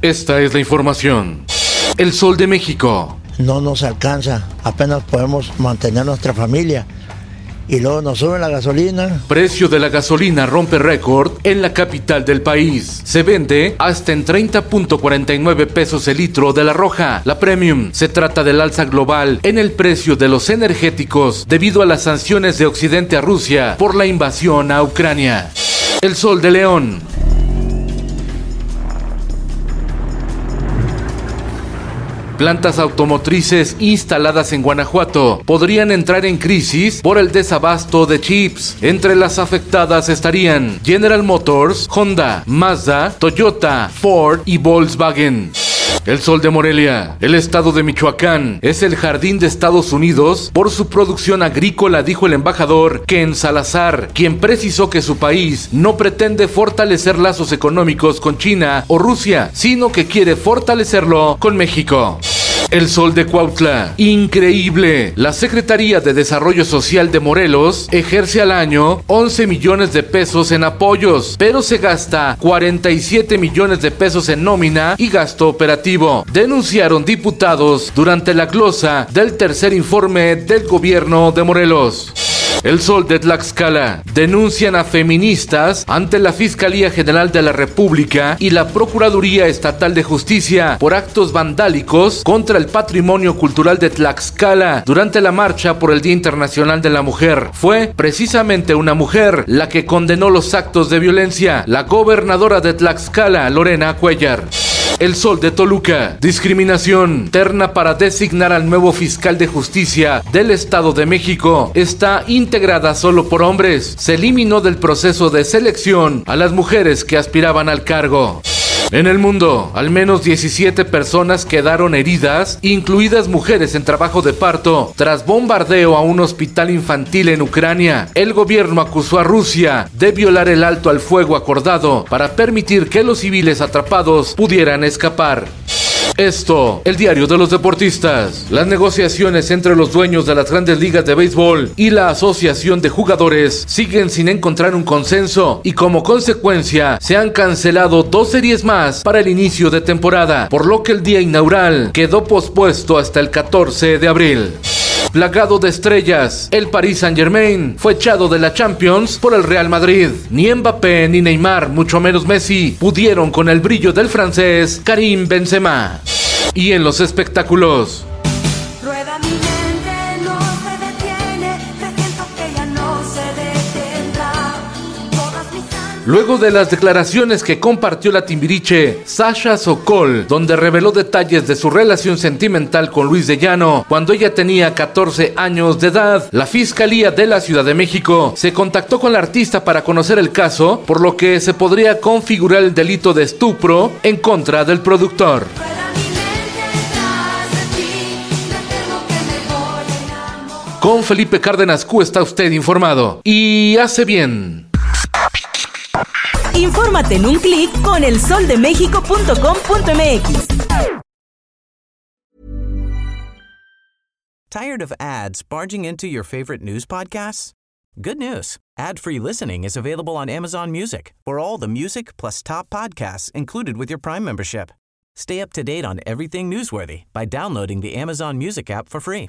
Esta es la información. El Sol de México. No nos alcanza, apenas podemos mantener nuestra familia. Y luego nos suben la gasolina. Precio de la gasolina rompe récord en la capital del país. Se vende hasta en 30.49 pesos el litro de la roja, la premium. Se trata del alza global en el precio de los energéticos debido a las sanciones de Occidente a Rusia por la invasión a Ucrania. El Sol de León. Plantas automotrices instaladas en Guanajuato podrían entrar en crisis por el desabasto de chips. Entre las afectadas estarían General Motors, Honda, Mazda, Toyota, Ford y Volkswagen. El Sol de Morelia, el estado de Michoacán, es el jardín de Estados Unidos por su producción agrícola, dijo el embajador Ken Salazar, quien precisó que su país no pretende fortalecer lazos económicos con China o Rusia, sino que quiere fortalecerlo con México. El Sol de Cuautla. Increíble. La Secretaría de Desarrollo Social de Morelos ejerce al año 11 millones de pesos en apoyos, pero se gasta 47 millones de pesos en nómina y gasto operativo. Denunciaron diputados durante la glosa del tercer informe del gobierno de Morelos. El Sol de Tlaxcala. Denuncian a feministas ante la Fiscalía General de la República y la Procuraduría Estatal de Justicia por actos vandálicos contra el patrimonio cultural de Tlaxcala durante la marcha por el Día Internacional de la Mujer. Fue precisamente una mujer la que condenó los actos de violencia, la gobernadora de Tlaxcala, Lorena Cuellar. El Sol de Toluca. Discriminación. Terna para designar al nuevo fiscal de justicia del Estado de México. Está integrada solo por hombres. Se eliminó del proceso de selección a las mujeres que aspiraban al cargo. En el mundo, al menos 17 personas quedaron heridas, incluidas mujeres en trabajo de parto, tras bombardeo a un hospital infantil en Ucrania. El gobierno acusó a Rusia de violar el alto al fuego acordado para permitir que los civiles atrapados pudieran escapar. Esto, el diario de los deportistas. Las negociaciones entre los dueños de las grandes ligas de béisbol y la asociación de jugadores siguen sin encontrar un consenso y como consecuencia se han cancelado dos series más para el inicio de temporada, por lo que el día inaugural quedó pospuesto hasta el 14 de abril. Plagado de estrellas, el Paris Saint-Germain fue echado de la Champions por el Real Madrid. Ni Mbappé ni Neymar, mucho menos Messi, pudieron con el brillo del francés Karim Benzema. Y en los espectáculos, Rueda mi mente, no se detiene, presiento que ya no se detendrá. Todas mis ansias Luego de las declaraciones que compartió la timbiriche Sasha Sokol, donde reveló detalles de su relación sentimental con Luis de Llano cuando ella tenía 14 años de edad, la Fiscalía de la Ciudad de México se contactó con la artista para conocer el caso, por lo que se podría configurar el delito de estupro en contra del productor. Con Felipe Cárdenas Q está usted informado. Y hace bien. Infórmate en un clic con elsoldemexico.com.mx. Tired of ads barging into your favorite news podcasts? Good news. Ad-free listening is available on Amazon Music for all the music plus top podcasts included with your Prime membership. Stay up to date on everything newsworthy by downloading the Amazon Music app for free